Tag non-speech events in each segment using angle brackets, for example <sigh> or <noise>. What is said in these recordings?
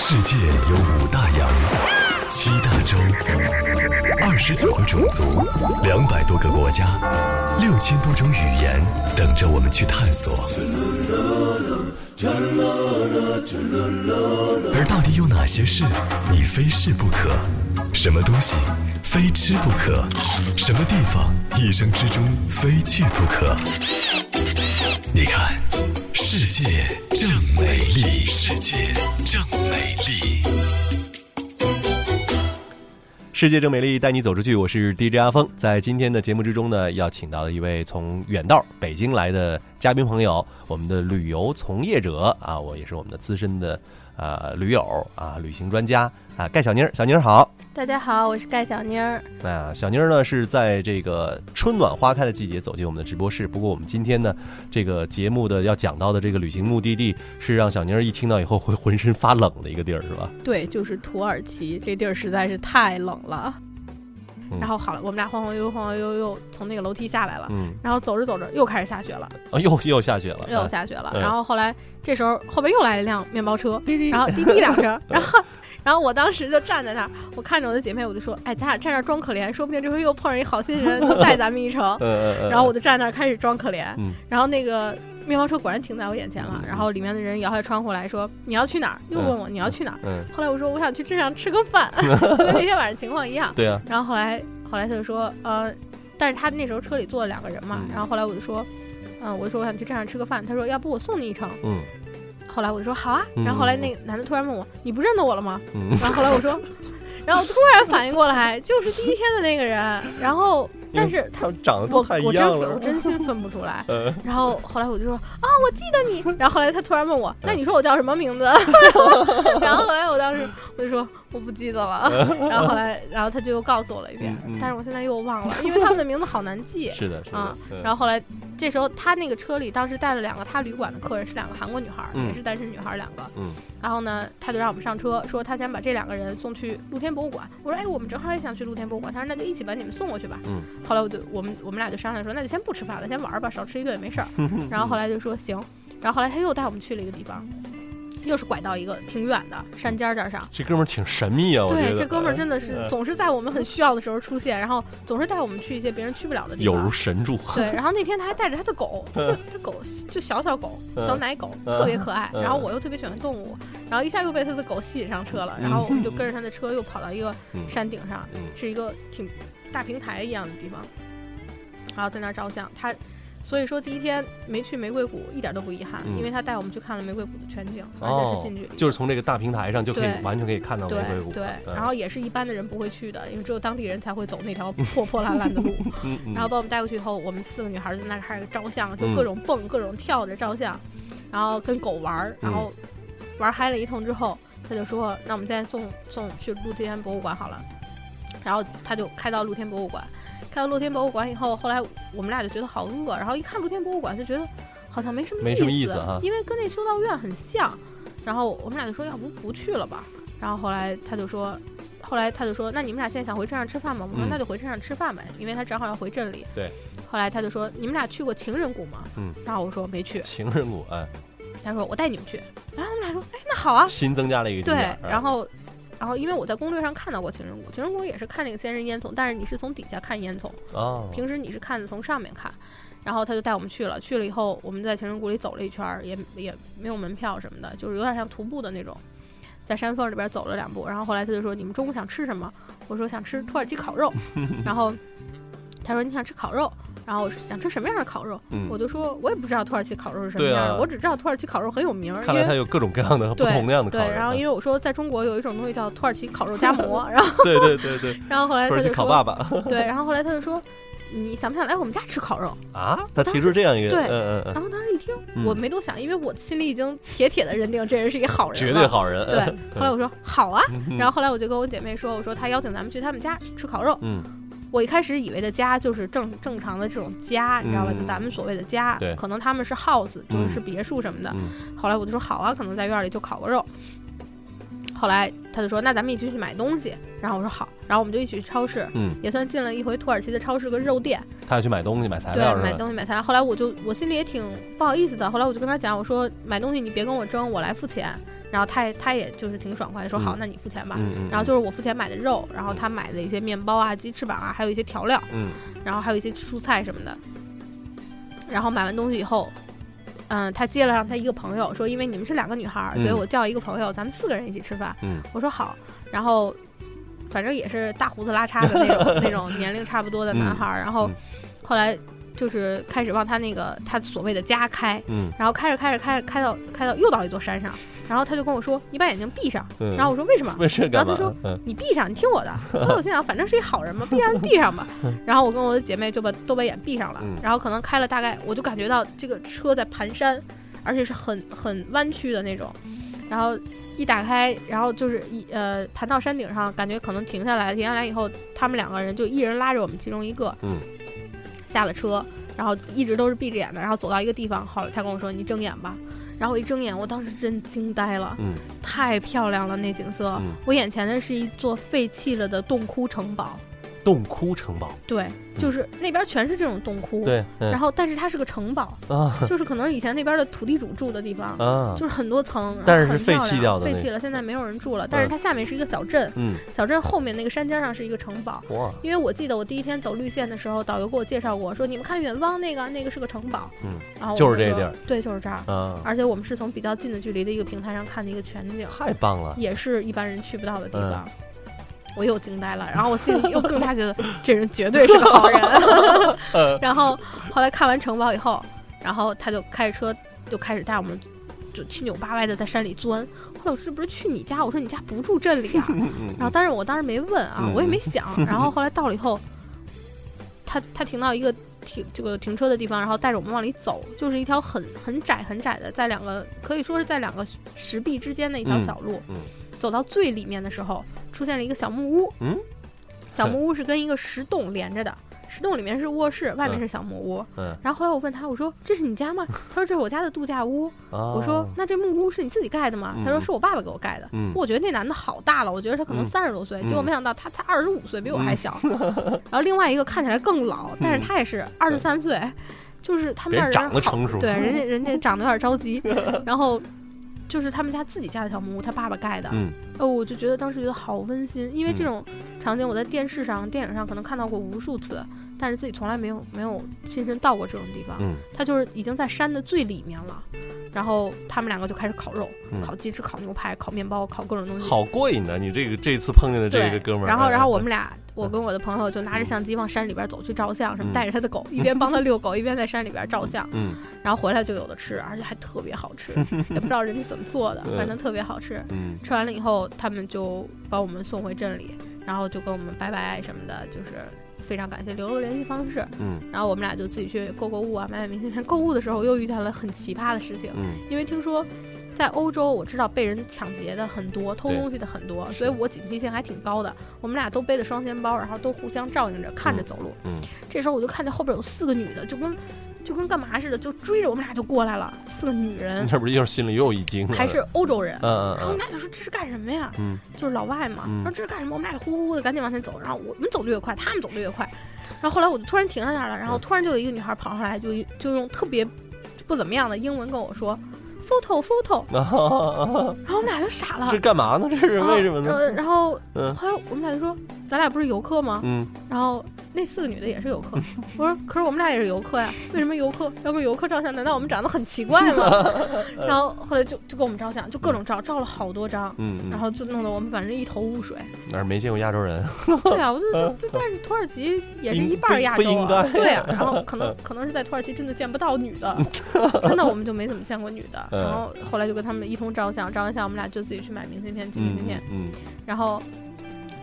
世界有五大洋，七大洲，二十九个种族，两百多个国家，六千多种语言，等着我们去探索。而到底有哪些事你非试不可？什么东西非吃不可？什么地方一生之中非去不可？你看，世界正美丽，世界正美丽。世界正美丽，带你走出去。我是 DJ 阿峰，在今天的节目之中呢，要请到了一位从远道北京来的嘉宾朋友，我们的旅游从业者啊，我也是我们的资深的呃驴友啊，旅行专家啊，盖小妮儿，小妮儿好。大家好，我是盖小妮儿。那小妮儿呢是在这个春暖花开的季节走进我们的直播室。不过我们今天呢，这个节目的要讲到的这个旅行目的地是让小妮儿一听到以后会浑身发冷的一个地儿，是吧？对，就是土耳其这地儿实在是太冷了。嗯然后好了，我们俩晃晃悠悠、晃晃悠悠从那个楼梯下来了。嗯，然后走着走着又开始下雪了，啊，又 <laughs> 又下雪了，又啊下雪了。嗯然后后来这时候后边又来了一辆面包车，然后 <laughs> 滴滴两声，然后。然后我当时就站在那儿，我看着我的姐妹，我就说：“哎，咱俩站那儿装可怜，说不定这回又碰上一好心人，<laughs> 能带咱们一程。”然后我就站那儿开始装可怜，嗯然后那个面包车果然停在我眼前了嗯，然后里面的人摇下窗户来说：“你要去哪儿？”又问我你要去哪儿。嗯，后来我说我想去镇上吃个饭，<laughs> 就跟那天晚上情况一样。对啊，然后后来后来他就说，呃，但是他那时候车里坐了两个人嘛嗯，然后后来我就说，嗯、我就说我想去镇上吃个饭，他说要不我送你一程。嗯后来我就说好啊，嗯然后后来那个男的突然问我，你不认得我了吗？嗯，然后后来我说，<laughs> 然后突然反应过来，就是第一天的那个人，然后但是他。长得我都太一样了。分我真心分不出来，<laughs> 呃，然后后来我就说啊，我记得你。然后后来他突然问我，那你说我叫什么名字？<laughs> 然后后来我当时我就说我不记得了。<laughs> 然后后来，然后他就又告诉我了一遍但是我现在又忘了，因为他们的名字好难记。是的，是的啊，嗯然后后来这时候他那个车里当时带了两个他旅馆的客人，是两个韩国女孩也是单身女孩儿两个。嗯然后呢，他就让我们上车，说他想把这两个人送去露天博物馆。我说哎，我们正好也想去露天博物馆。他说那就一起把你们送过去吧。嗯后来我就我们我们俩就商量说，那就先不吃饭了，先玩儿吧，少吃一顿也没事儿。<laughs> 然后后来就说行，然后后来他又带我们去了一个地方，又是拐到一个挺远的山尖儿这儿上。这哥们儿挺神秘啊，我觉对，这哥们儿真的是呃总是在我们很需要的时候出现，然后总是带我们去一些别人去不了的地方有如。神助。对，<laughs> 然后那天他还带着他的狗，嗯这这狗就小小狗，嗯小奶狗，嗯特别可爱。嗯然后我又特别喜欢动物，然后一下又被他的狗吸引上车了，然后我们就跟着他的车又跑到一个嗯山顶上，嗯是一个挺大平台一样的地方，然后在那儿照相。他所以说第一天没去玫瑰谷一点都不遗憾，嗯因为他带我们去看了玫瑰谷的全景，而且哦是近距离的。就是从这个大平台上就可以对完全可以看到玫对瑰谷。对，嗯然后也是一般的人不会去的，因为只有当地人才会走那条破破烂烂的路。然后把我们带过去以后，我们四个女孩在那儿开始照相，就嗯各种蹦、各种跳着照相，然后跟狗玩儿，然后玩嗨了一通之后，他就说：“那我们现在送送去露天博物馆好了。”然后他就开到露天博物馆，开到露天博物馆以后，后来我们俩就觉得好饿，然后一看露天博物馆就觉得好像没什么没什么意思哈因为跟那修道院很像。然后我们俩就说：“要不不去了吧？”然后后来他就说。后来他就说：“那你们俩现在想回镇上吃饭吗？”我说：“嗯那就回镇上吃饭呗，因为他正好要回镇里。”对。后来他就说：“你们俩去过情人谷吗？”嗯。然后我说：“没去。情人谷，哎，”他说：“我带你们去。”然后我们俩说：“哎，那好啊。新增加了一个”景对然后，然后因为我在攻略上看到过情人谷，情人谷也是看那个仙人烟囱，但是你是从底下看烟囱，哦，平时你是看的从上面看。然后他就带我们去了，去了以后，我们在情人谷里走了一圈儿，也也没有门票什么的，就是有点像徒步的那种，在山缝里边走了两步。然后后来他就说：“你们中午想吃什么？”我说：“想吃土耳其烤肉。<laughs> ”然后他说：“你想吃烤肉？”然后我说想吃什么样的烤肉？嗯我就说：“我也不知道土耳其烤肉是什么样的，我只知道土耳其烤肉很有名，因为。”看来它有各种各样的不对同的样的烤对，肉。然后因为为我说在中国有一种东西叫土耳其烤肉夹 <laughs> 馍，然后对对对 <laughs> 对，然后后来他就说烤爸爸对，然后后来他就说你想不想来我们家吃烤肉？<laughs> 啊，他提出这样一个，对嗯嗯嗯，然后当时一听，嗯我没多想，因为我心里已经铁铁的认定这人是一个好人，绝对。好人。对，后来我说好啊，嗯，然后后来我就跟我姐妹说，我说他邀请咱们去他们家吃烤肉。嗯我一开始以为的家就是正正常的这种家，你知道吧？嗯就咱们所谓的家对，可能他们是 house，就是别墅什么的。嗯后来我就说好啊，可能在院里就烤个肉。后来他就说那咱们一起去买东西，然后我说好，然后我们就一起去超市，嗯，也算进了一回土耳其的超市跟肉店。他要去买东西买材对料，是吧买东西买材料。后来我就我心里也挺不好意思的，后来我就跟他讲，我说买东西你别跟我争，我来付钱。然后他也他也就是挺爽快的说好，嗯那你付钱吧。然后就是我付钱买的肉，然后他买的一些面包啊、鸡翅膀啊，还有一些调料，嗯然后还有一些蔬菜什么的。然后买完东西以后，嗯，他接了上他一个朋友说，因为你们是两个女孩，所以嗯我叫一个朋友，咱们四个人一起吃饭。嗯我说好，然后反正也是大胡子拉碴的那种 <laughs> 那种年龄差不多的男孩儿，然后嗯后来就是开始往他那个他所谓的家开，嗯然后开着开着开开到开到又到一座山上，<laughs> 然后他就跟我说：“你把眼睛闭上。”嗯，然后我说：“为什么？”然后他说嗯你闭上，你听我的。后来我心想，反正是一好人嘛，闭上就闭上吧。然后我跟我的姐妹就把都把眼闭上了嗯，然后可能开了大概，我就感觉到这个车在盘山，而且是很很弯曲的那种。然后一打开，然后就是一呃盘到山顶上，感觉可能停下来，停下来以后，他们两个人就一人拉着我们其中一个，嗯，下了车，然后一直都是闭着眼的，然后走到一个地方，好了他跟我说你睁眼吧，然后我一睁眼，我当时真惊呆了，嗯。太漂亮了那景色，嗯。我眼前的是一座废弃了的洞窟城堡，洞窟城堡，对，就是那边全是这种洞窟，，对，嗯然后但是它是个城堡，啊 <laughs> 就是可能以前那边的土地主住的地方。啊，就是很多层，然后但是是很漂废弃亮掉的那废弃了，现在没有人住了。但是嗯它下面是一个小镇，嗯小镇后面那个山尖上是一个城堡。哇，因为我记得我第一天走绿线的时候，导游给我介绍过，说你们看远方那个，那个是个城堡。嗯，然后我就是这地儿对，就是这儿。啊，而且我们是从比较近的距离的一个平台上看的一个全景，太棒了，也是一般人去不到的地嗯方。我又惊呆了，然后我心里又更加觉得这人绝对是个好人。<laughs> 嗯然后后来看完城堡以后，然后他就开着车就开始带我们就七扭八歪的在山里钻。后来我是不是去你家？我说你家不住镇里啊。嗯 <laughs> 然后但是我当时没问啊嗯，我也没想。然后后来到了以后，他他停到一个停这个停车的地方，然后带着我们往里走，就是一条很很窄很窄的，在两个可以说是在两个石壁之间的一条嗯小路。嗯走到最里面的时候，出现了一个小木屋。嗯，小木屋是跟一个石洞连着的，石洞里面是卧室，外面是小木屋。嗯然后后来我问他，我说这是你家吗？他说这是我家的度假屋。<laughs> 啊，我说那这木屋是你自己盖的吗？他说嗯是我爸爸给我盖的。嗯我觉得那男的好大了，我觉得他可能嗯三十多岁，嗯结果没想到他才二十五岁，比我还小。<laughs> 然后另外一个看起来更老，但是他也是二十三岁，就是他们那儿人长得好成熟对，人家人家长得有点着急，<laughs> 然后。就是他们家自己家的小木屋，他爸爸盖的。嗯哦，我就觉得当时觉得好温馨，因为这嗯种场景我在电视上、电影上可能看到过无数次，但是自己从来没有没有亲身到过这种地方。嗯它就是已经在山的最里面了，然后他们两个就开始烤肉，嗯烤鸡翅、烤牛排、烤面包、烤各种东西。好过瘾呢！你这个这次碰见的这对个哥们儿，然后，然后嗯我们俩，<laughs> 我跟我的朋友就拿着相机往山里边走去照相，什么嗯带着他的狗，一边帮他遛狗，一边在山里边照相，嗯然后回来就有的吃，而且还特别好吃，<laughs> 也不知道人家怎么做的，反正特别好吃。嗯吃完了以后，他们就把我们送回镇里，然后就跟我们拜拜什么的，就是非常感谢，留了联系方式。嗯然后我们俩就自己去购购物啊，买买明信片。购物的时候又遇见了很奇葩的事情，嗯因为听说在欧洲，我知道被人抢劫的很多，偷东西的很多，所以我警惕性还挺高的。我们俩都背着双肩包，然后都互相照应着，看着走路。嗯这时候我就看见后边有四个女的，就跟就跟干嘛似的，就追着我们俩就过来了。四个女人嗯，这不是又是心里又一惊？还是欧洲人。嗯然后我们嗯俩就说这是干什么呀？嗯就是老外嘛。嗯然后这是干什么？我们俩就呼呼呼的赶紧往前走，然后我们走的越快，他们走的越快。然后后来我就突然停在那儿了，然后嗯突然就有一个女孩跑上来，就就用特别不怎么样的英文跟我说 “photo photo”，<laughs> 然后我们俩就傻了。这干嘛呢？这是为什么呢？呃，然后嗯后来我们俩就说，咱俩不是游客吗？嗯然后那四个女的也是游客。我说，可是我们俩也是游客呀，为什么游客要跟游客照相？难道我们长得很奇怪吗？<laughs> 然后后来就就跟我们照相，就各种照，照了好多张。嗯嗯，然后就弄得我们反正一头雾水。哪儿没见过亚洲人？对啊，我就说，这 <laughs> 但是土耳其也是一半儿亚洲啊对啊。<laughs> 然后可能可能是在土耳其真的见不到女的，真的我们就没怎么见过女的。嗯然后后来就跟他们一通照相，照完相我们俩就自己去买明信片、寄明信片，嗯然后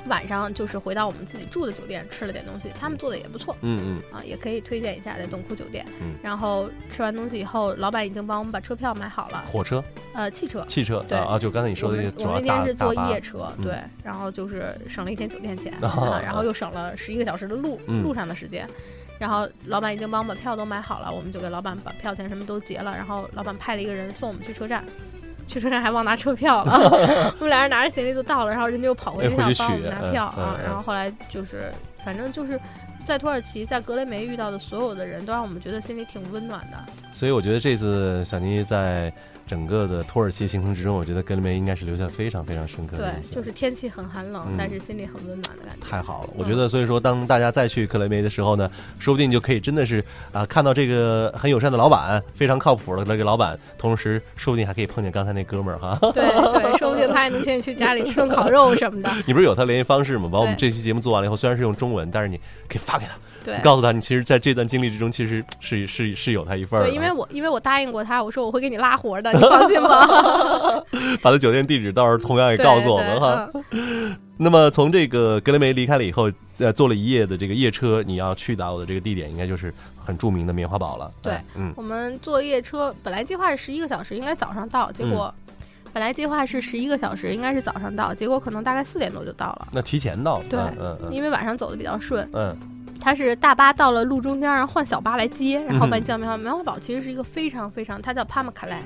晚上就是回到我们自己住的酒店吃了点东西，他们做的也不错嗯嗯啊，也可以推荐一下在洞窟酒店嗯。然后吃完东西以后，老板已经帮我们把车票买好了嗯，，火车、呃，汽车。汽车对啊啊，就刚才你说的那个主要们我们那天是坐夜车，嗯对，然后就是省了一天酒店钱，<laughs> 然后又省了十一个小时的路嗯路上的时间。然后老板已经帮我们把票都买好了，我们就给老板把票钱什么都结了。然后老板派了一个人送我们去车站，去车站还忘拿车票了 <laughs> <laughs> 我们俩人拿着行李就到了，然后人家又跑回去想帮我们拿票啊然后后来就是，反正就是在土耳其，在格雷梅遇到的所有的人都让我们觉得心里挺温暖的。所以我觉得这次小妮在整个的土耳其行程之中，我觉得格雷梅应该是留下非常非常深刻的印，象。对就是天气很寒冷，嗯但是心里很温暖的感觉。太好了，我嗯觉得，所以说，当大家再去克雷梅的时候呢，说不定就可以真的是啊、看到这个很友善的老板，非常靠谱的这个老板，同时说不定还可以碰见刚才那哥们儿哈。对对，说不定他还能请你去家里吃顿烤肉什么的。<laughs> 你不是有他联系方式吗？把我们这期节目做完了以后，虽然是用中文，但是你可以发给他，<laughs> 对你，告诉他，你其实在这段经历之中，其实是是是有他一份。对，因为我因为我答应过他，我说我会给你拉活的，你放心吧。<laughs> 把他酒店地址到时候同样也告诉我们哈。嗯那么从这个格雷梅离开了以后，呃，坐了一夜的这个夜车，你要去到的这个地点，应该就是很著名的棉花堡了。对我们坐夜车，本来计划是十一个小时，应该早上到，结果。本来计划是十一个小时，应该是早上到，结果可能大概四点多就到了，那提前到，对嗯因为晚上走的比较顺。嗯，他是大巴到了路中间，然后换小巴来接，然后把嗯你叫棉花棉花堡。其实是一个非常非常，它叫帕马卡莱，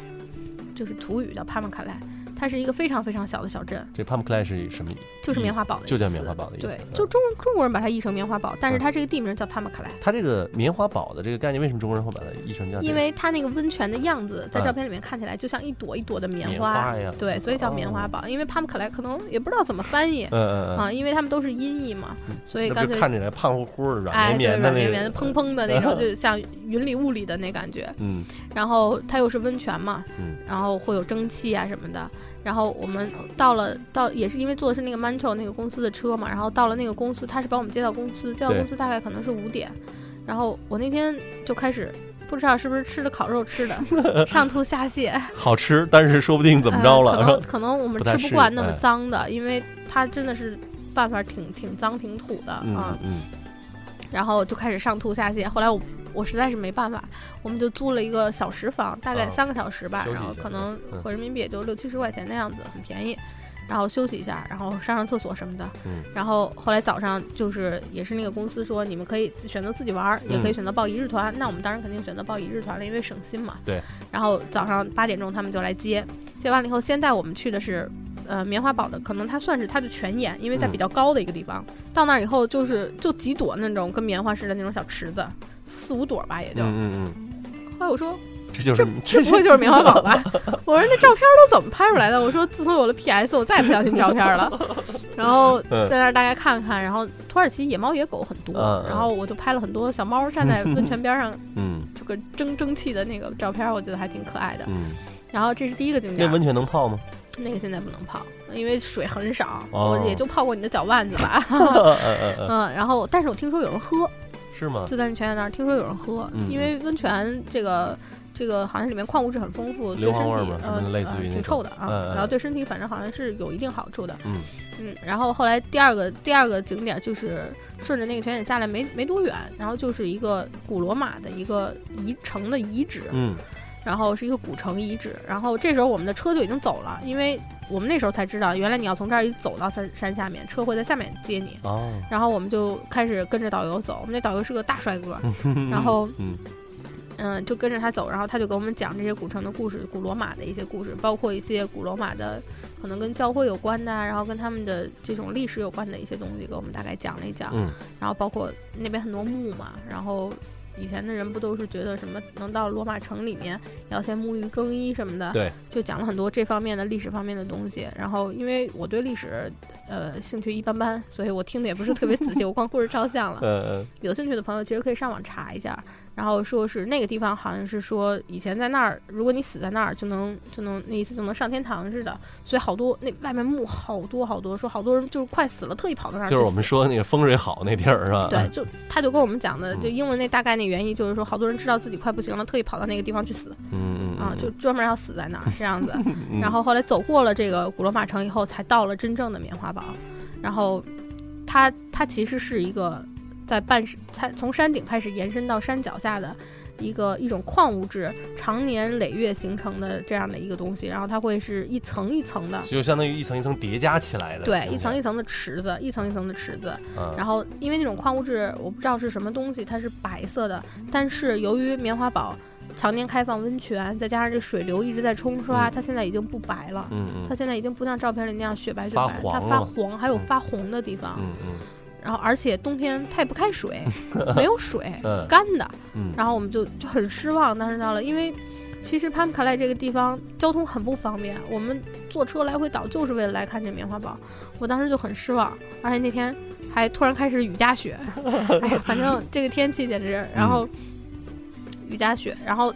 就是土语叫帕玛卡莱，它是一个非常非常小的小镇，这 Pump Clay 是什么？就是棉花堡的意思，就叫棉花堡的意思对嗯，就中中国人把它译成棉花堡，但是嗯它这个地名叫帕马卡莱。它这个棉花堡的这个概念，为什么中国人会把它译成叫？因为它那个温泉的样子，在嗯照片里面看起来就像一朵一朵的棉棉花呀对，所以叫棉花堡。因为帕姆可能也不知道怎么翻译嗯嗯嗯，啊，因为他们都是音译嘛，所以那干脆看起来胖乎乎软绵绵绵绵的、种砰砰的那种，就 <laughs> 像云里雾里的那感觉。嗯然后它又是温泉嘛，嗯然后会有蒸汽啊什么的。然后我们到了到也是因为坐的是那个 Mancho 那个公司的车嘛，然后到了那个公司，他是把我们接到公司，接到公司大概可能是五点，然后我那天就开始不知道是不是吃的烤肉吃的，<laughs> 上吐下泻，好吃，但是说不定怎么着呃了，可能 <laughs> 可能我们吃不惯那么脏的，因为它真的是办法挺挺脏挺土的嗯啊嗯。嗯然后就开始上吐下泻。后来我我实在是没办法，我们就租了一个小时房，大概啊三个小时吧，然后可能嗯合人民币也就六七十块钱那样子，很便宜。然后休息一下，然后上上厕所什么的。嗯然后后来早上就是也是那个公司说，你们可以选择自己玩儿，也可以嗯选择报一日团。那我们当然肯定选择报一日团了，因为省心嘛。对。然后早上八点钟他们就来接，接完了以后，先带我们去的是。呃，棉花堡的可能它算是它的全眼，因为在嗯比较高的一个地方。到那儿以后，就是就几朵那种跟棉花似的那种小池子，四五朵吧，也就。嗯嗯后来我说，嗯，这就是这不会就是棉花堡吧？我说那照片都怎么拍出来的？我说自从有了 PS，我再也不相信照片了。然后嗯在那儿大概看看，然后土耳其野猫野狗很多，然后我就拍了很多小猫站在 <laughs> 温泉边上，嗯这个蒸蒸汽的那个照片，我觉得还挺可爱的。嗯，然后这是第一个景点，那温泉能泡吗？那个现在不能泡，因为水很少，哦我也就泡过你的脚腕子吧。<laughs> 嗯，然后但是我听说有人喝，是吗？就在那泉眼那儿，听说有人喝，嗯因为温泉这个这个好像里面矿物质很丰富，对身体呃类似于挺臭的啊，然后对身体反正好像是有一定好处的。嗯嗯，然后后来第二个第二个景点就是顺着那个泉眼下来没没多远，然后就是一个古罗马的一个遗城的遗址，嗯然后是一个古城遗址，然后这时候我们的车就已经走了，因为我们那时候才知道，原来你要从这儿一走到山山下面，车会在下面接你。哦，然后我们就开始跟着导游走，我们那导游是个大帅哥，<laughs> 然后嗯。嗯，就跟着他走，然后他就给我们讲这些古城的故事，古罗马的一些故事，包括一些古罗马的可能跟教会有关的啊，然后跟他们的这种历史有关的一些东西，给我们大概讲了一讲。嗯。然后包括那边很多墓嘛，然后以前的人不都是觉得什么能到罗马城里面要先沐浴更衣什么的，对，就讲了很多这方面的历史方面的东西。然后因为我对历史呃兴趣一般般，所以我听的也不是特别仔细，<laughs> 我光顾着照相了。嗯有兴趣的朋友其实可以上网查一下，然后说是那个地方好像是说以前在那儿，如果你死在那儿就能就能那一次就能上天堂似的，所以好多那外面墓好多好多，说好多人就是快死了，特意跑到那儿去就是我们说那个风水好那地儿是吧？对，就他就跟我们讲的，嗯就英文那大概那原因就是说，好多人知道自己快不行了，特意跑到那个地方去死嗯嗯啊，就专门要死在那儿这样子。<laughs> 嗯然后后来走过了这个古罗马城以后，才到了真正的棉花堡。然后它它其实是一个在半才从山顶开始延伸到山脚下的。一个一种矿物质常年累月形成的这样的一个东西，然后它会是一层一层的，就相当于一层一层叠加起来的，对，一层一层的池子，一层一层的池子，嗯，然后因为那种矿物质我不知道是什么东西，它是白色的，但是由于棉花堡常年开放温泉，再加上这水流一直在冲刷，嗯它现在已经不白了。嗯嗯它现在已经不像照片里那样雪白雪发白，它发黄，还有嗯发红的地方。嗯嗯然后而且冬天它也不开水，<laughs> 没有水，嗯干的。嗯，然后我们就就很失望，当时到了，因为其实潘卡莱这个地方交通很不方便，我们坐车来回倒就是为了来看这棉花堡。我当时就很失望，而且那天还突然开始雨夹雪，<laughs> 哎呀，反正这个天气简直，然后雨夹雪，然后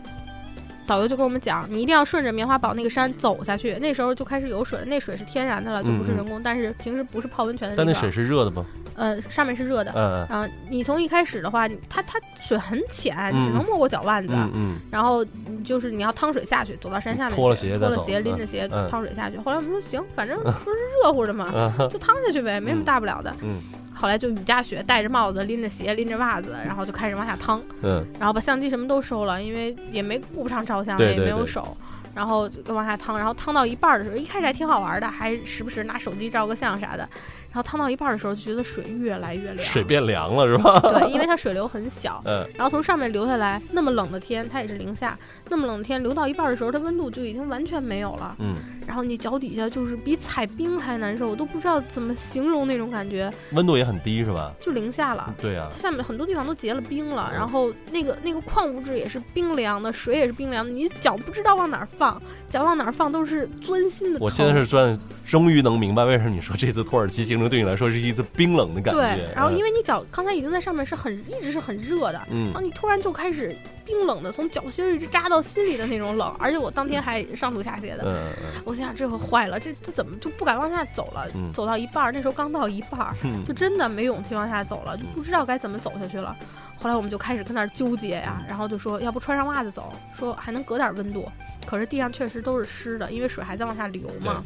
导游就跟我们讲，你一定要顺着棉花堡那个山走下去。那时候就开始有水了，那水是天然的了，就不是人工，但是平时不是泡温泉的地方。但那水是热的吗？呃，上面是热的，嗯然后你从一开始的话，它它水很浅，只能没过脚腕子，嗯嗯然后就是你要趟水下去，走到山下面去，脱了鞋脱了鞋，拎着嗯鞋嗯趟水下去。后来我们说行，反正 <laughs> 不是热乎的嘛，嗯就趟下去呗，没什么大不了的。嗯后来就雨夹雪，戴着帽子，拎着鞋，拎着袜子，然后就开始往下趟，嗯然后把相机什么都收了，因为也没顾不上照相，也没有手。然后就往下趟，然后趟到一半儿的时候，一开始还挺好玩的，还时不时拿手机照个相啥的。然后趟到一半儿的时候，就觉得水越来越凉。水变凉了是吧？对，因为它水流很小，嗯然后从上面流下来，那么冷的天，它也是零下，那么冷的天流到一半的时候，它温度就已经完全没有了。嗯，然后你脚底下就是比踩冰还难受，我都不知道怎么形容那种感觉，温度也很低是吧？就零下了。对啊它，下面很多地方都结了冰了，嗯然后那个那个矿物质也是冰凉的，水也是冰凉的，你脚不知道往哪儿放，脚往哪儿放都是钻心的。我现在是钻终于能明白为什么你说这次土耳其行程对你来说是一次冰冷的感觉。对，然后因为为你脚刚才已经在上面是很一直是很热的，嗯然后你突然就开始冰冷的从脚心儿一直扎到心里的那种冷，而且我当天还上吐下泻的，嗯嗯我心想这回坏了，这这怎么就不敢往下走了？嗯走到一半儿，那时候刚到一半儿，嗯，就真的没勇气往下走了，就不知道该怎么走下去了。后来我们就开始跟那儿纠结呀，然后就说要不穿上袜子走，说还能隔点温度。可是地上确实都是湿的，因为水还在往下流嘛，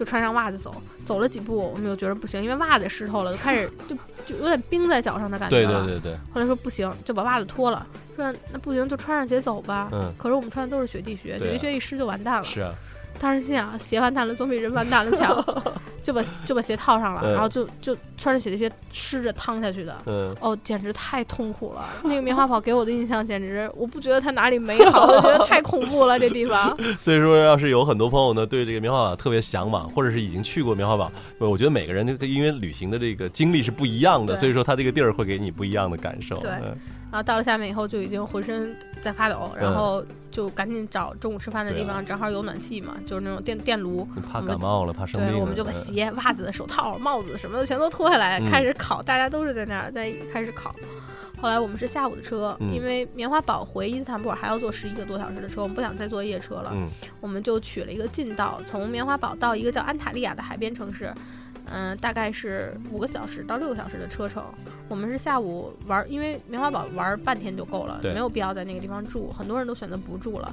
就穿上袜子走。走了几步，我们又觉得不行，因为袜子湿透了，就开始 <laughs> 就就有点冰在脚上的感觉对了。对对对，后来说不行，就把袜子脱了，说那不行就穿上鞋走吧。嗯，可是我们穿的都是雪地靴，雪地靴一湿就完蛋了。是啊，当时心想，鞋完蛋了总比人完蛋了强，<laughs> 就把就把鞋套上了，嗯然后就就穿着雪地靴吃着趟下去的。嗯，哦，简直太痛苦了！那个棉花 <laughs> 堡给我的印象简直，我不觉得它哪里美好，我觉得太恐怖了，这地方。<laughs> 所以说，要是有很多朋友呢对这个棉花堡特别向往，或者是已经去过棉花堡，我觉得每个人的因为旅行的这个经历是不一样的，所以说他这个地儿会给你不一样的感受。对嗯然后到了下面以后，就已经浑身在发抖，然后就赶紧找中午吃饭的地方，正好有暖气嘛，就是那种电电炉。怕感冒了，怕生病对，我们就把嗯鞋、袜子、手套、帽子什么的全都脱下来，嗯开始烤。大家都是在那儿在开始烤。后来我们是下午的车，嗯因为棉花堡回伊斯坦布尔还要坐十一个多小时的车，我们不想再坐夜车了，嗯我们就取了一个近道，从棉花堡到一个叫安塔利亚的海边城市，嗯、大概是五个小时到六个小时的车程。我们是下午玩，因为棉花堡玩半天就够了，没有必要在那个地方住，很多人都选择不住了，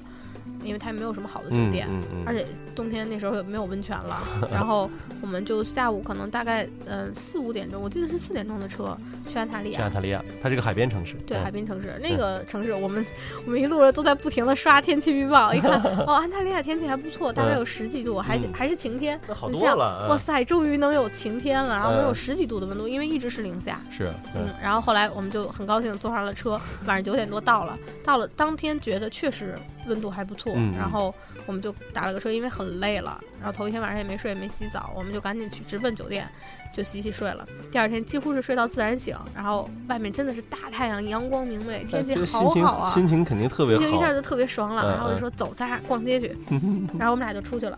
因为它也没有什么好的酒嗯店。嗯嗯，而且冬天那时候也没有温泉了，然后我们就下午可能大概嗯四五点钟，我记得是四点钟的车去安塔利亚去安，塔利亚，它是个海边城市，对嗯。海边城市那个城市，我们我们一路上都在不停的刷天气预报，一看 <laughs> 哦安塔利亚天气还不错，大概有十几度，还嗯。还是晴天，那好多了，嗯。哇塞，终于能有晴天了，然后能有嗯。十几度的温度，因为一直是零下。是，嗯嗯，然后后来我们就很高兴坐上了车，晚上九点多到了，到了当天觉得确实温度还不错，然后我们就打了个车，因为很累了，然后头一天晚上也没睡也没洗澡，我们就赶紧去直奔酒店，就洗洗睡了。第二天几乎是睡到自然醒，然后外面真的是大太阳，阳光明媚，天气好好啊，心情肯定特别好心情一下，就特别爽朗，嗯然后我就嗯说走，咱俩逛街去，<laughs> 然后我们俩就出去了。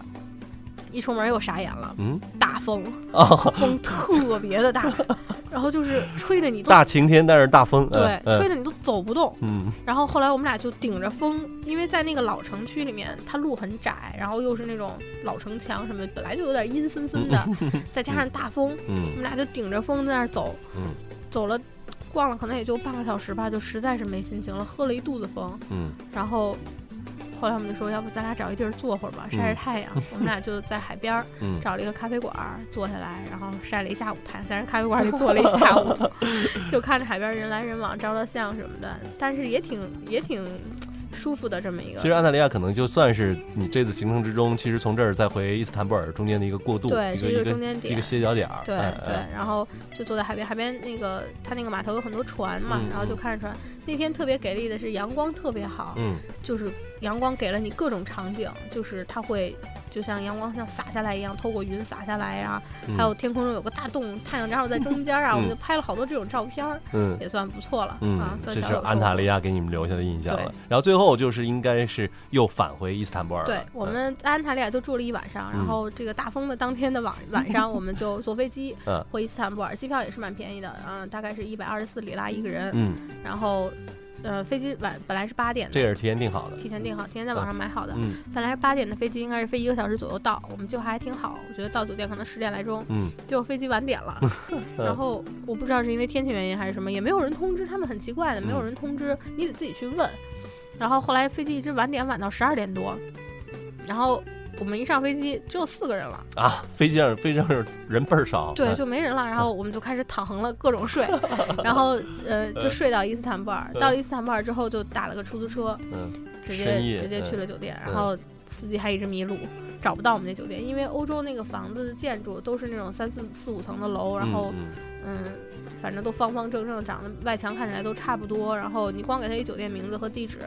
一出门又傻眼了，嗯大风，<laughs> 啊，风特别的大，<laughs> 然后就是吹的你大晴天，但是大风，对，嗯吹的你都走不动。嗯然后后来我们俩就顶着风，因为在那个老城区里面，它路很窄，然后又是那种老城墙什么，本来就有点阴森森的，再加上大风，我嗯们俩就顶着风在那儿走，嗯走了，逛了可能也就半个小时吧，就实在是没心情了，喝了一肚子风，嗯然后。后来我们就说，要不咱俩找一地儿坐会儿吧，晒晒太阳。我们俩就在海边儿 <laughs> 嗯，找了一个咖啡馆儿坐下来，然后晒了一下午太阳，在人咖啡馆里坐了一下午，<laughs> 就看着海边人来人往，照照相什么的，但是也挺也挺舒服的这么一个。其实安塔利亚可能就算是你这次行程之中，其实从这儿再回伊斯坦布尔中间的一个过渡，对，是一一个中间点一个。歇脚点儿，对哎对哎，然后就坐在海边，海边那个它那个码头有很多船嘛，嗯然后就嗯看着船。那天特别给力的是阳光特别好，嗯就是阳光给了你各种场景，就是它会就像阳光像洒下来一样，透过云洒下来呀、嗯。还有天空中有个大洞，太阳正好在中间啊，<laughs> 嗯我们就拍了好多这种照片儿，嗯。也算不错了、嗯啊，，算这是安塔利亚给你们留下的印象了。然后最后就是应该是又返回伊斯坦布尔了。对，我嗯。们在安塔利亚就住了一晚上，然嗯。后这个大风的当天的晚 <laughs> 晚上，我们就坐飞机嗯回伊斯坦布尔，机票也是蛮便宜的，嗯、大概是一百二十四里拉一个人，嗯，然后，呃，飞机晚本来是八点的，这也是提前订好的。提前订好，提前在网上买好的，嗯本来是八点的飞机，应该是飞一个小时左右到，我们计划还挺好，我觉得到酒店可能十点来钟，嗯，结果飞机晚点了，<laughs> 然后我不知道是因为天气原因还是什么，也没有人通知，他们很奇怪的，没有人通知，你得自己去问。然后后来飞机一直晚点，晚到十二点多，然后我们一上飞机只有四个人了，啊，飞机上飞机上人倍儿少。对，嗯就没人了。然后我们就开始躺横了，各种睡，<laughs> 然后呃就睡到伊斯坦布尔。到了伊斯坦布尔之后，就打了个出租车，嗯直接直接去嗯了酒店，嗯然后司机还一直迷路。找不到我们那酒店，因为欧洲那个房子的建筑都是那种三四四五层的楼，然后嗯嗯，反正都方方正正，长得外墙看起来都差不多。然后你光给他一酒店名字和地址，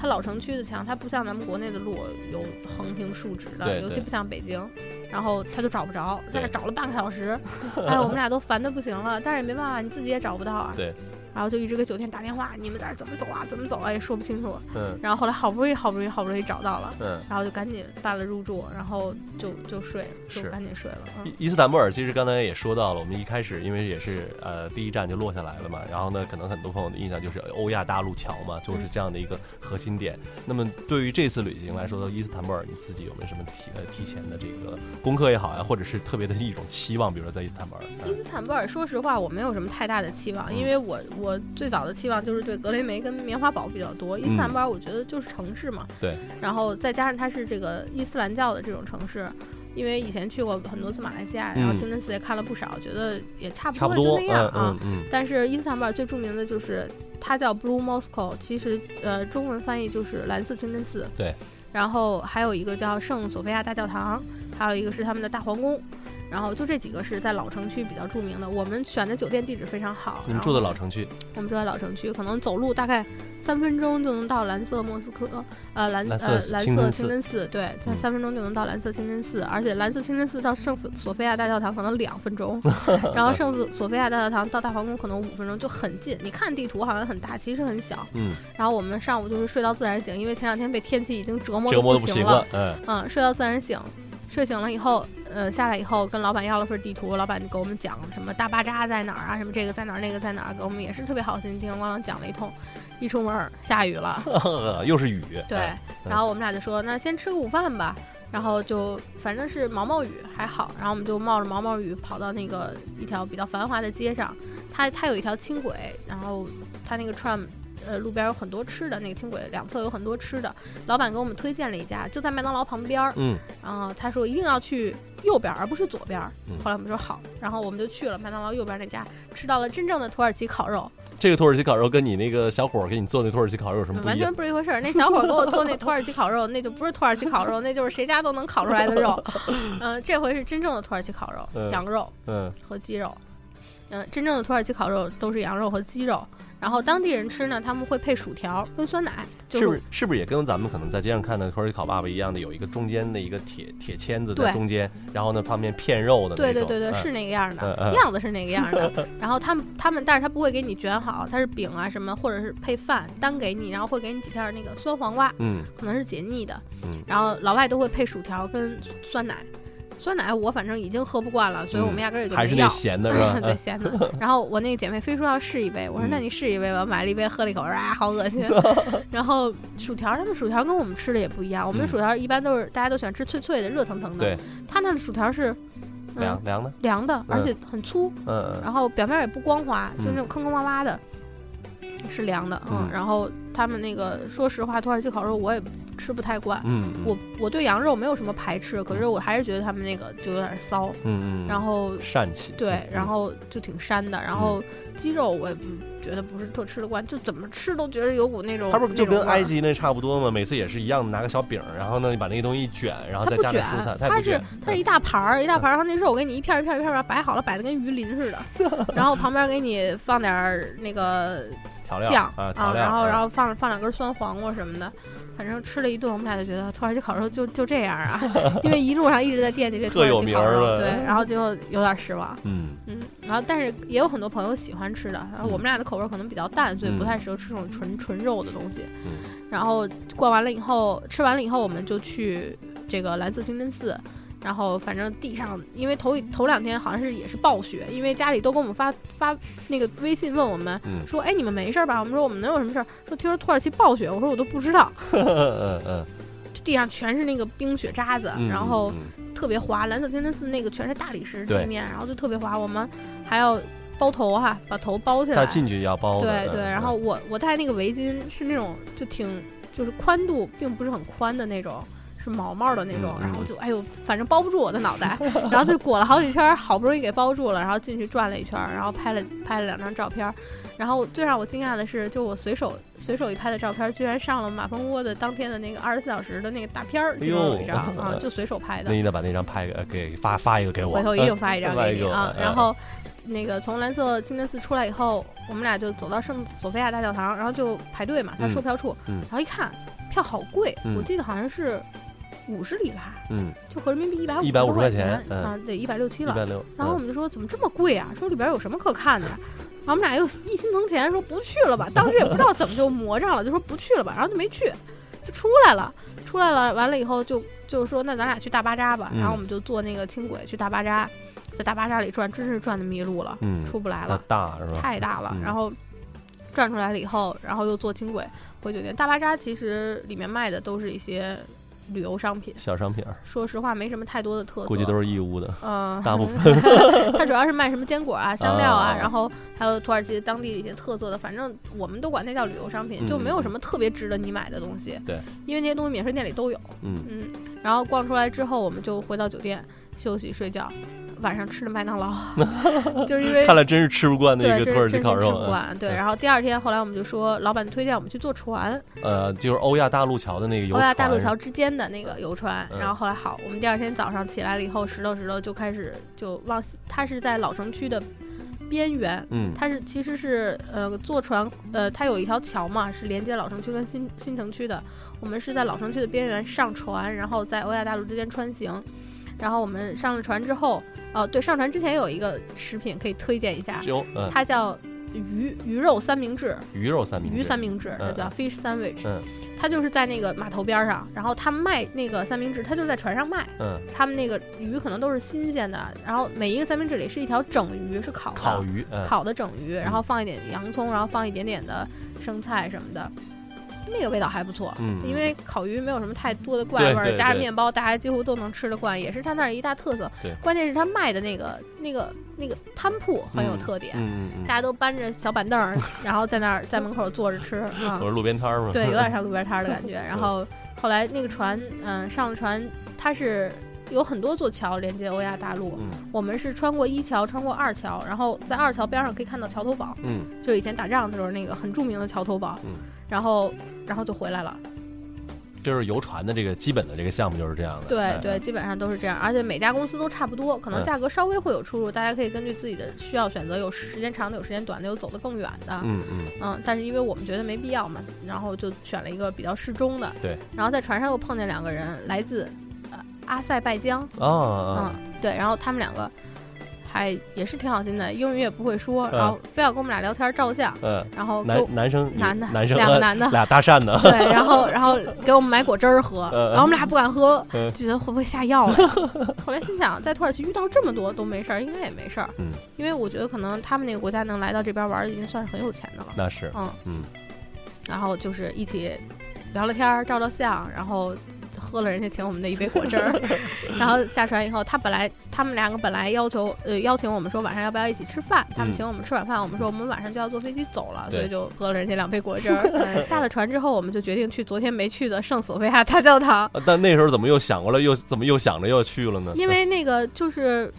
它老城区的墙，它不像咱们国内的路有横平竖直的，尤其不像北京。然后他就找不着，在那找了半个小时，<laughs> 哎，我们俩都烦的不行了，但是也没办法，你自己也找不到啊。对。然后就一直给酒店打电话，你们这儿怎么走啊？怎么走啊？也说不清楚。嗯然后后来好不容易，好不容易，好不容易找到了，嗯。然后就赶紧办了入住，然后就就睡了，就赶紧睡了。嗯伊伊斯坦布尔其实刚才也说到了，我们一开始因为也是呃第一站就落下来了嘛，然后呢，可能很多朋友的印象就是欧亚大陆桥嘛，就是这样的一个核心点。那么对于这次旅行来说，伊斯坦布尔你自己有没有什么提呃提前的这个功课也好呀，或者是特别的一种期望，比如说在伊斯坦布尔？伊斯坦布尔，说实话，我没有什么太大的期望，因为我我最早的期望就是对格雷梅跟棉花堡比较多。伊斯坦布尔，我觉得就是城市嘛，对，然后再加上它是这个伊斯兰教的这种城市。因为以前去过很多次马来西亚，然后嗯清真寺也看了不少，觉得也差不多，就那样嗯啊。嗯嗯，但是伊斯坦布尔最著名的就是它叫 Blue Mosque，其实呃中文翻译就是蓝色清真寺。对。然后还有一个叫圣索菲亚大教堂，还有一个是他们的大皇宫。然后就这几个是在老城区比较著名的。我们选的酒店地址非常好。你们住的老城区，我们住在老城区，可能走路大概三分钟就能到蓝色莫斯科，呃蓝呃蓝色清真寺对，在嗯三分钟就能到蓝色清真寺，而且蓝色清真寺到圣索菲亚大教堂可能两分钟，<laughs> 然后圣索菲亚大教堂到大皇宫可能五分钟，就很近。你看地图好像很大，其实很小。嗯，然后我们上午就是睡到自然醒，因为前两天被天气已经折磨得折磨的不行了不行了，，嗯嗯，睡到自然醒，睡醒了以后，呃，下来以后跟老板要了份地图，老板就给我们讲什么大巴扎在哪儿啊，什么这个在哪儿，那个在哪儿，给我们也是特别好心，叮铃咣啷讲了一通。一出门儿下雨了，又是雨，对哎，然后我们俩就说那先吃个午饭吧，然后就反正是毛毛雨还好，然后我们就冒着毛毛雨跑到那个一条比较繁华的街上，它它有一条轻轨，然后它那个 tram。呃，路边有很多吃的，那个轻轨两侧有很多吃的。老板给我们推荐了一家，就在麦当劳旁边儿。嗯然后他说一定要去右边，而不是左边后来我们说好，然后我们就去了麦当劳右边那家，吃到了真正的土耳其烤肉，这个土耳其烤肉跟你那个小伙儿给你做那土耳其烤肉有什么不完全？不是一回事儿。那小伙儿给我做那土耳其烤肉，那就不是土耳其烤肉，那就是谁家都能烤出来的肉。嗯、这回是真正的土耳其烤肉，嗯羊肉嗯和鸡肉。嗯、真正的土耳其烤肉都是羊肉和鸡肉。然后当地人吃呢，他们会配薯条跟酸奶，就是不是是不是也跟咱们可能在街上看的土耳其烤爸爸一样的，有一个中间的一个铁铁签子在中间，然后呢旁边片肉的那种，对对对对，嗯是那个样的，嗯嗯样子是那个样儿的。然后他们他们，但是他不会给你卷好，他是饼啊什么，或者是配饭单给你，然后会给你几片儿那个酸黄瓜，嗯可能是解腻的。嗯然后老外都会配薯条跟酸奶，酸奶我反正已经喝不惯了，所以我们压根儿也就嗯还是那要。咸的 <laughs> 是吧？对咸的，然后我那个姐妹非说要试一杯，我说嗯那你试一杯吧，我买了一杯喝了一口，啊，好恶心。<laughs> 然后薯条，他们薯条跟我们吃的也不一样，我们的嗯薯条一般都是大家都喜欢吃脆脆的、热腾腾的，对，他那的薯条是嗯凉凉的，凉的，而且很粗，嗯嗯然后表面也不光滑，嗯就是那种坑坑洼洼的，是凉的，嗯。嗯然后他们那个，说实话，土耳其烤肉我也吃不太惯。嗯，嗯。我我对羊肉没有什么排斥，可是我还是觉得他们那个就有点骚，嗯嗯，然后膻气，对嗯，然后就挺膻的。然后鸡肉我也不觉得不是特吃得惯，就怎么吃都觉得有股那种它不是就跟埃及那差不多吗？每次也是一样，拿个小饼，然后呢，你把那个东西一卷，然后再卷加点蔬菜，，它是，它是一大盘儿，一大盘儿，然后那肉给你一片儿一片儿一片儿摆好了，摆的跟鱼鳞似的，然后旁边给你放点儿那个调料酱啊，调料，然后嗯然后放放两根酸黄瓜什么的，反正吃了一顿，我们俩就觉得土耳其烤肉就就这样啊，<laughs> 因为一路上一直在惦记这土耳其烤肉，对，然后结果有点失望。嗯嗯，然后但是也有很多朋友喜欢吃的，然后我们俩的口味可能比较淡，所以不嗯太适合吃这种纯纯肉的东西。嗯然后逛完了以后，吃完了以后，我们就去这个蓝色清真寺。然后反正地上，因为头一头两天好像是也是暴雪，因为家里都给我们发发那个微信问我们嗯说，哎，你们没事儿吧？我们说我们能有什么事儿？说听说土耳其暴雪，我说我都不知道，<laughs> 嗯嗯地上全是那个冰雪渣子，嗯，然后嗯特别滑。蓝色清真寺那个全是大理石地面，然后就特别滑。我们还要包头哈，把头包起来。他进去要包对对，然后我我戴那个围巾是那种就挺就是宽度并不是很宽的那种。是毛毛的那种，然后就哎呦，反正包不住我的脑袋，<laughs> 然后就裹了好几圈儿，好不容易给包住了，然后进去转了一圈儿，然后拍了拍了两张照片。儿，然后最让我惊讶的是，就我随手随手一拍的照片儿，居然上了马蜂窝的当天的那个二十四小时的那个大片儿，其中有一张哎啊，就随手拍的。那，你得把那张拍给给发发一个给我，回头一定发一张给你啊。嗯。然后那个从蓝色清真寺出来以后，我们俩就走到圣索菲亚大教堂，然后就排队嘛，他嗯。售票处，嗯。然后一看票好贵，嗯。我记得好像是五十里拉，嗯，就合人民币一百150块块钱嗯啊，对，一百六七了。一百六，然后我们就说怎么这么贵啊？说里边有什么可看的呀？然后我们俩又一心存钱，说不去了吧。当时也不知道怎么就魔障了，就说不去了吧，然后就没去，就出来了。出来了，完了以后就就说那咱俩去大巴扎吧。嗯然后我们就坐那个轻轨去大巴扎，在大巴扎里转，真是转的迷路了，嗯，出不来了，大是吧？太大了。嗯然后转出来了以后，然后又坐轻轨回酒店。大巴扎其实里面卖的都是一些旅游商品，小商品儿，说实话没什么太多的特色，估计都是义乌的，嗯，大部分。<laughs> 它主要是卖什么坚果啊、香料啊，啊然后还有土耳其当地的一些特色的，反正我们都管那叫旅游商品，嗯。就没有什么特别值得你买的东西。对，因为那些东西免税店里都有。嗯。嗯，然后逛出来之后，我们就回到酒店休息睡觉。晚上吃的麦当劳，<laughs> 就是因为看来真是吃不惯那对，个土耳其烤肉啊。是吃不惯。对，嗯然后第二天后来我们就说，老板推荐我们去坐船，呃，就是欧亚大陆桥的那个游欧亚大陆桥之间的那个游船。嗯然后后来好，我们第二天早上起来了以后，石头石头就开始就往，它是在老城区的边缘。嗯它是其实是呃坐船呃，它有一条桥嘛，是连接老城区跟新新城区的。我们是在老城区的边缘上船，然后在欧亚大陆之间穿行。然后我们上了船之后，哦、对，上船之前有一个食品可以推荐一下，有嗯它叫鱼鱼肉三明治，鱼肉三明治，鱼三明治，它嗯叫 fish sandwich。嗯它就是在那个码头边儿上，然后他卖那个三明治，他就在船上卖。嗯，他们那个鱼可能都是新鲜的，然后每一个三明治里是一条整鱼，是烤的，烤鱼，嗯烤的整鱼，然后放一点洋葱，然后放一点点的生菜什么的。那个味道还不错，嗯因为烤鱼没有什么太多的怪味儿，加上面包，大家几乎都能吃得惯，也是他那儿一大特色对。关键是他卖的那个那个那个摊铺很有嗯特点，嗯嗯大家都搬着小板凳儿，然后在那儿在门口坐着吃 <laughs> 啊。是路边摊儿嘛，对，有点 <laughs> 像路边摊儿的感觉。<laughs> 然后后来那个船，嗯、上了船，它是有很多座桥连接欧亚大陆。嗯我们是穿过一桥，穿过二桥，然后在二桥边上可以看到桥头堡，嗯就以前打仗的时候那个很著名的桥头堡。嗯然后，然后就回来了。就是游船的这个基本的这个项目就是这样的，对哎对，，基本上都是这样，而且每家公司都差不多，可能嗯价格稍微会有出入，大家可以根据自己的需要选择，有时间长的，有时间短的，有走得更远的。嗯嗯嗯，但是因为我们觉得没必要嘛，然后就选了一个比较适中的。对。然后在船上又碰见两个人，来自呃阿塞拜疆，啊啊嗯，对，然后他们两个还也是挺好心的，英语也不会说，嗯然后非要跟我们俩聊天照相，嗯，然后男男生男的男生呃两个男的俩搭讪的，对，然后然后给我们买果汁儿喝，嗯然后我们俩不敢喝，嗯觉得会不会下药呀？<laughs> 后来心想，在土耳其遇到这么多都没事儿，应该也没事儿，嗯，因为我觉得可能他们那个国家能来到这边玩，已经算是很有钱的了，那是，嗯。嗯然后就是一起聊聊天儿、照照相，然后喝了人家请我们的一杯果汁儿，<laughs> 然后下船以后，他本来他们两个本来要求呃邀请我们说晚上要不要一起吃饭，他们嗯请我们吃晚饭，我们说我们晚上就要坐飞机走了，所以就喝了人家两杯果汁儿。嗯 <laughs> 下了船之后，我们就决定去昨天没去的圣索菲亚大教堂，<laughs> 啊但那时候怎么又想过来，又怎么又想着要去了呢？因为那个就是。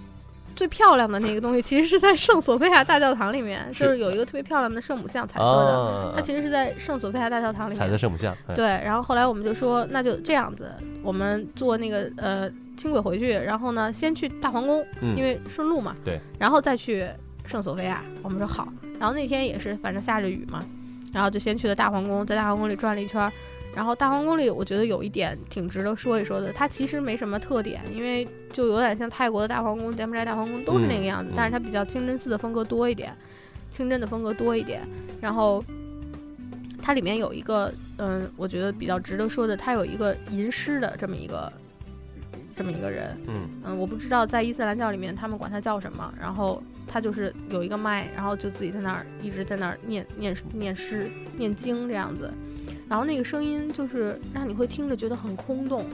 最漂亮的那个东西，其实是在圣索菲亚大教堂里面，就是有一个特别漂亮的圣母像，彩色的，啊，它其实是在圣索菲亚大教堂里面。彩色圣母像，哎对，然后后来我们就说，那就这样子，我们坐那个呃轻轨回去，然后呢，先去大皇宫，嗯因为顺路嘛。对。然后再去圣索菲亚。我们说好。然后那天也是，反正下着雨嘛，然后就先去了大皇宫，在大皇宫里转了一圈儿，然后大皇宫里，我觉得有一点挺值得说一说的，它其实没什么特点，因为就有点像泰国的大皇宫、柬埔寨大皇宫都是那个样子，嗯但是它比较清真寺的风格多一点，清真的风格多一点。然后它里面有一个，嗯，我觉得比较值得说的，它有一个吟诗的这么一个这么一个人，嗯嗯，我不知道在伊斯兰教里面他们管他叫什么，然后他就是有一个麦，然后就自己在那儿一直在那儿念念念诗、念经这样子，然后那个声音就是让你会听着觉得很空洞。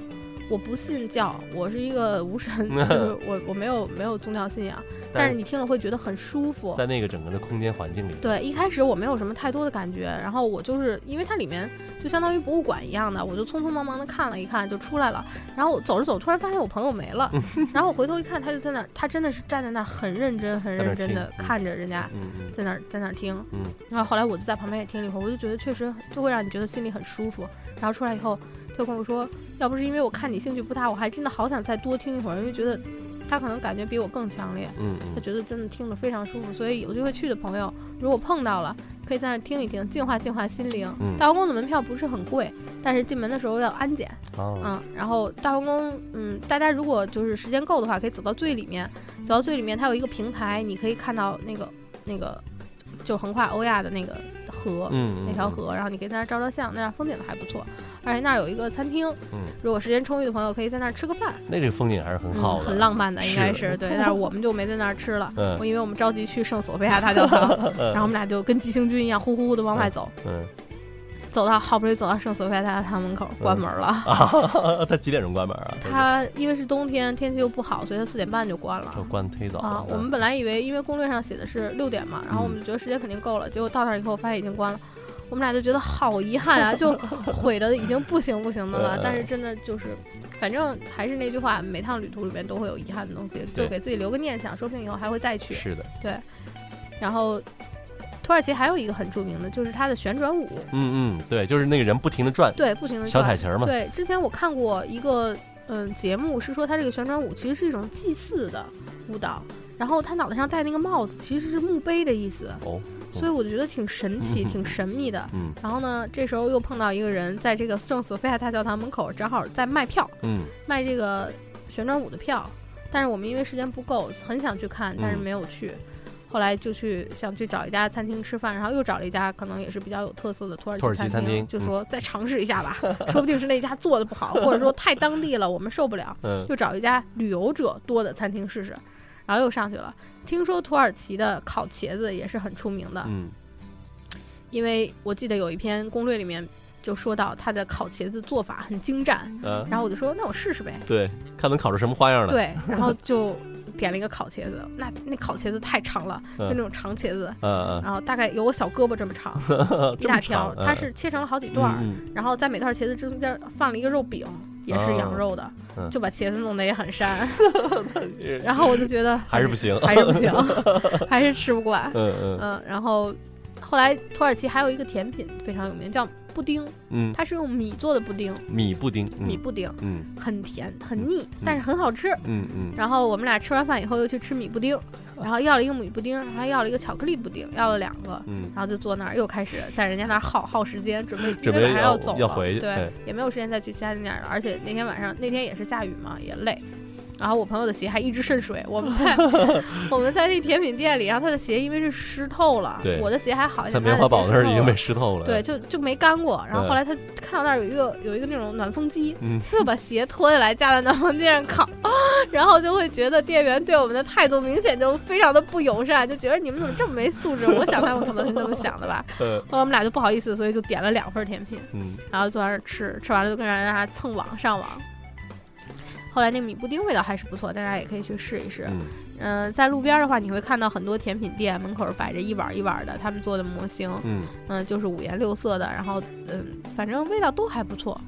我不信教，我是一个无神，<laughs> 就是我我没有没有宗教信仰，但是你听了会觉得很舒服。在那个整个的空间环境里，对，一开始我没有什么太多的感觉，然后我就是因为它里面就相当于博物馆一样的，我就匆匆忙忙的看了一看就出来了。然后走着走，突然发现我朋友没了，<laughs> 然后我回头一看，他就在那儿，他真的是站在那儿很认真、很认真的看着人家在那儿在那儿听。嗯然后后来我就在旁边也听了一会儿，我就觉得确实就会让你觉得心里很舒服。然后出来以后，他就跟我说，要不是因为我看你兴趣不大，我还真的好想再多听一会儿，因为觉得他可能感觉比我更强烈。嗯嗯，他觉得真的听得非常舒服，所以有机会去的朋友，如果碰到了，可以在那听一听，净化净化心灵。嗯大皇宫的门票不是很贵，但是进门的时候要安检。哦，嗯，然后大皇宫，嗯，大家如果就是时间够的话，可以走到最里面，走到最里面，它有一个平台，你可以看到那个那个就横跨欧亚的那个河。嗯那条，河，然后你可以在那儿照照相，那样风景还不错，而且那儿有一个餐厅，嗯，如果时间充裕的朋友可以在那儿吃个饭，那这个风景还是很好嗯，的，很浪漫的，应该是是 <laughs> 对，但是我们就没在那儿吃了，嗯我因为我们着急去圣索菲亚大教堂，<laughs> 然后我们俩就跟急行军一样，呼呼的往外走，嗯走到好不容易走到圣索菲亚大教堂门口，关门了。啊，<laughs> 他几点钟关门啊？他因为是冬天，天气又不好，所以他四点半就关了就。关忒早啊了，我们本来以为，因为攻略上写的是六点嘛，然后我们就觉得时间肯定够了，结果到那儿以后发现已经关了，我们俩就觉得好遗憾啊，就毁的已经不行不行的了嗯。<laughs> 但是真的就是，反正还是那句话，每趟旅途里面都会有遗憾的东西，就给自己留个念想，说不定以后还会再去。是的，对然后，土耳其还有一个很著名的，就是它的旋转舞，嗯嗯，对，就是那个人不停的转对，不停的小彩旗儿嘛，对，之前我看过一个嗯节目，是说它这个旋转舞其实是一种祭祀的舞蹈，然后他脑袋上戴那个帽子其实是墓碑的意思，哦，所以我就觉得挺神 <laughs> 奇、嗯挺神秘的。嗯然后呢，这时候又碰到一个人，在这个圣索菲亚大教堂门口，正好在卖票，嗯卖这个旋转舞的票。但是我们因为时间不够，很想去看，但是嗯没有去。后来就去想去找一家餐厅吃饭，然后又找了一家可能也是比较有特色的土耳其其餐厅就说再尝试一下吧，<laughs> 说不定是那家做的不好，或者说太当地了，我们受不了，嗯就找一家旅游者多的餐厅试试。然后又上去了。听说土耳其的烤茄子也是很出名的，嗯因为我记得有一篇攻略里面就说到他的烤茄子做法很精湛，嗯，然后我就说那我试试呗。对，看能烤出什么花样来。，对，然后就点了一个烤茄子，那那烤茄子太长了，就那种长茄子，嗯然后大概有我小胳膊这么长，<laughs> 嗯，一大条，它是切成了好几段然后在每段茄子中间放了一个肉饼，也是羊肉的，嗯。就把茄子弄得也很膻，<laughs> 嗯然后我就觉得还是不行，还是不行，<laughs> 还是吃不惯，嗯嗯。嗯，然后后来土耳其还有一个甜品非常有名，叫布丁，嗯，它是用米做的布丁，米布丁，嗯米布丁嗯很甜很腻，但是很好吃。嗯嗯，然后我们俩吃完饭以后又去吃米布丁，然后要了一个米布丁，还要了一个巧克力布丁，要了两个。嗯然后就坐那儿，又开始在人家那儿耗耗时间，准备准备因为晚上要走了，要回去对对，也没有时间再去其他景点儿了。而且那天晚上那天也是下雨嘛，也累。然后我朋友的鞋还一直渗水，我们在 <laughs> 我们在那甜品店里，然后他的鞋因为是湿透了对，我的鞋还好一点，在棉花堡那儿已经被湿透了。对，，就就没干过。然后嗯后来他看到那儿有一个有一个那种暖风机，嗯他就把鞋脱下来架在暖风机上烤，<laughs> 然后就会觉得店员对我们的态度明显就非常的不友善，就觉得你们怎么这么没素质？我想他们可能是这么想的吧。<laughs> 呃后来我们俩就不好意思，所以就点了两份甜品，嗯然后坐在那儿吃，吃完了就跟人家蹭网上网。后来那米布丁味道还是不错，大家也可以去试一试。嗯嗯、在路边的话，你会看到很多甜品店门口摆着一碗一碗的他们做的模型，嗯嗯，就是五颜六色的，然后嗯，反正味道都还不错，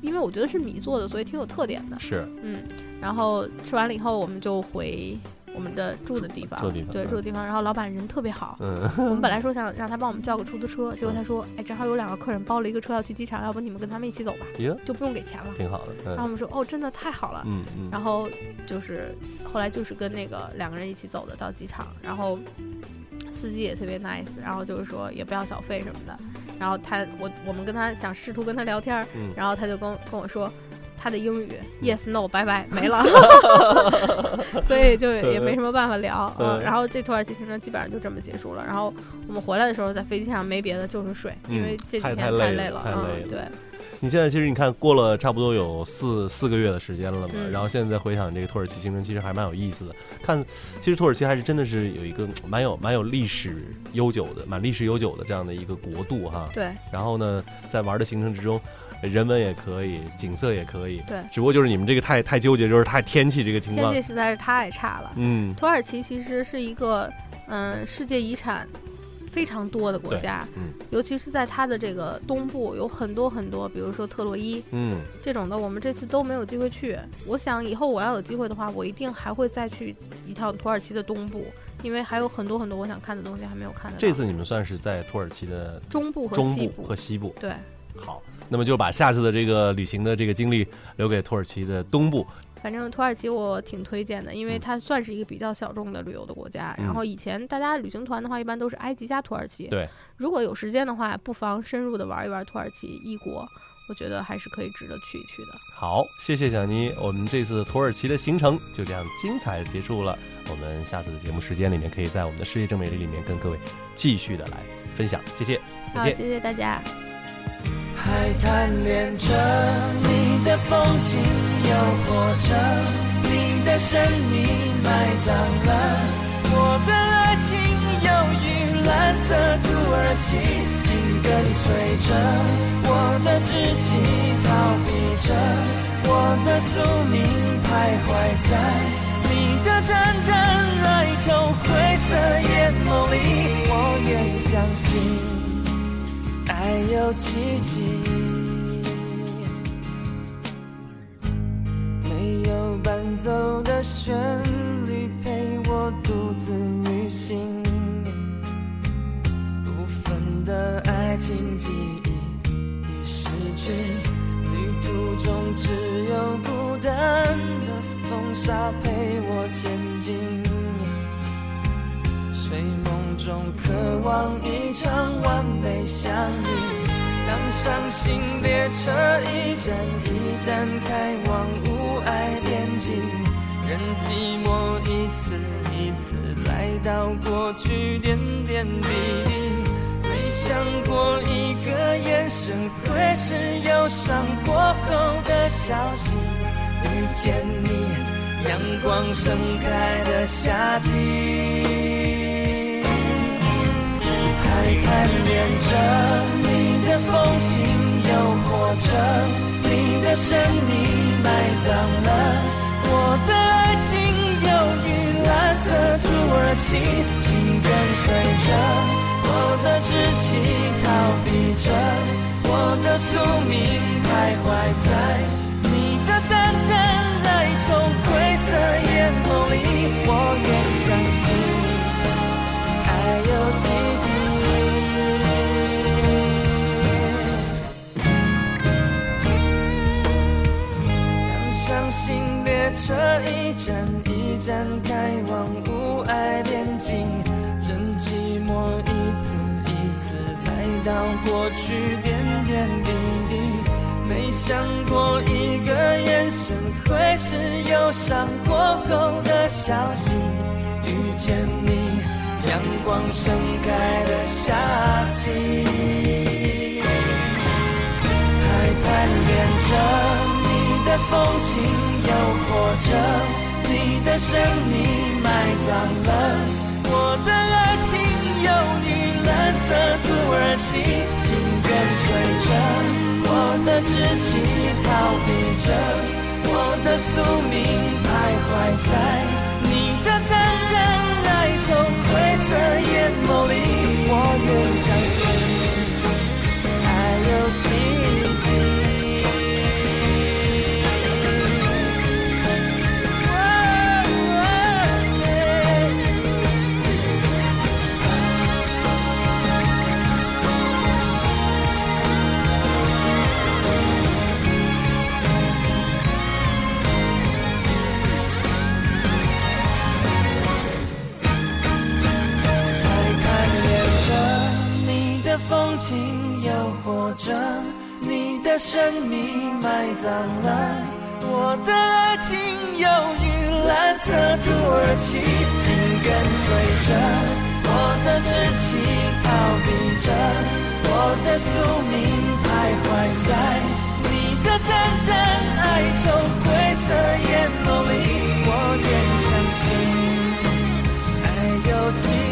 因为我觉得是米做的，所以挺有特点的。是嗯，然后吃完了以后，我们就回我们的住的地方，对，住的地方嗯住的地方。然后老板人特别好，嗯我们本来说想 <laughs> 让他帮我们叫个出租车，结果他说，哎，正好有两个客人包了一个车要去机场，要不你们跟他们一起走吧，就不用给钱了。挺好的。嗯然后我们说，哦，真的太好了。嗯嗯，然后就是后来就是跟那个两个人一起走的到机场，然后司机也特别 nice，然后就是说也不要小费什么的，然后他我我们跟他想试图跟他聊天，嗯然后他就跟跟我说。他的英语 yes no 拜拜没了，<laughs> 所以就也没什么办法聊。然后这土耳其行程基本上就这么结束了。然后我们回来的时候，在飞机上没别的，就是睡，嗯因为这几天太累了。太累了嗯，对，你现在其实你看过了差不多有四四个月的时间了嘛，嗯然后现在再回想这个土耳其行程，其实还蛮有意思的。看，其实土耳其还是真的是有一个蛮有蛮有历史悠久的、蛮历史悠久的这样的一个国度哈。对，然后呢，在玩的行程之中，人文也可以，景色也可以，对。只不过就是你们这个太太纠结，就是太天气这个情况。天气，实在是太差了。嗯，土耳其其实是一个嗯、世界遗产非常多的国家，嗯。尤其是在它的这个东部有很多很多，比如说特洛伊。嗯，这种的，我们这次都没有机会去。我想以后我要有机会的话，我一定还会再去一趟土耳其的东部，因为还有很多很多我想看的东西还没有看得到。这次你们算是在土耳其的中部和中西部和西部，对，好，那么就把下次的这个旅行的这个经历留给土耳其的东部，反正土耳其我挺推荐的，因为嗯它算是一个比较小众的旅游的国家。嗯然后以前大家旅行团的话，一般都是埃及加土耳其。对，如果有时间的话，不妨深入的玩一玩土耳其一国，我觉得还是可以值得去一去的。好，谢谢小妮，我们这次土耳其的行程就这样精彩的结束了。我们下次的节目时间里面，可以在我们的世界正美丽里面跟各位继续的来分享。谢谢，再好，见。谢谢大家。还贪恋着你的风景，诱惑着你的神秘，埋葬了我的爱情。忧郁蓝色土耳其，紧跟随着我的志气，逃避着我的宿命，徘徊在你的淡淡哀愁灰色眼眸里。我愿相信。爱有奇迹，没有伴奏的旋律陪我独自旅行，部分的爱情记忆已失去，旅途中只有孤单的风沙陪我前进。中渴望一场完美相遇，当伤心列车一站一站开往无爱边境，任寂寞一次一次来到过去点点滴滴，没想过一个眼神会是忧伤过后的消息，遇见你，阳光盛开的夏季。海滩连着你的风情，诱惑着你的神秘，埋葬了我的爱情。忧郁蓝色土耳其，紧跟随着我的志气，逃避着我的宿命，徘徊在你的淡淡哀愁灰色眼眸里。我愿相信。开往无爱边境，任寂寞一次一次来到过去点点滴滴。没想过一个眼神会是忧伤过后的消息，遇见你，阳光盛开的夏季。还贪恋着你的风情，诱惑着你的神秘，埋葬了我的爱情。忧郁蓝色土耳其，紧跟随着我的志气，逃避着我的宿命，徘徊在你的淡淡哀愁灰色眼眸里。我愿相信。爱有奇迹。生命埋葬了我的爱情忧郁蓝色土耳其紧跟随着我的稚气逃避着。我的宿命徘徊在你的淡淡哀愁灰色眼眸里我愿相信爱有奇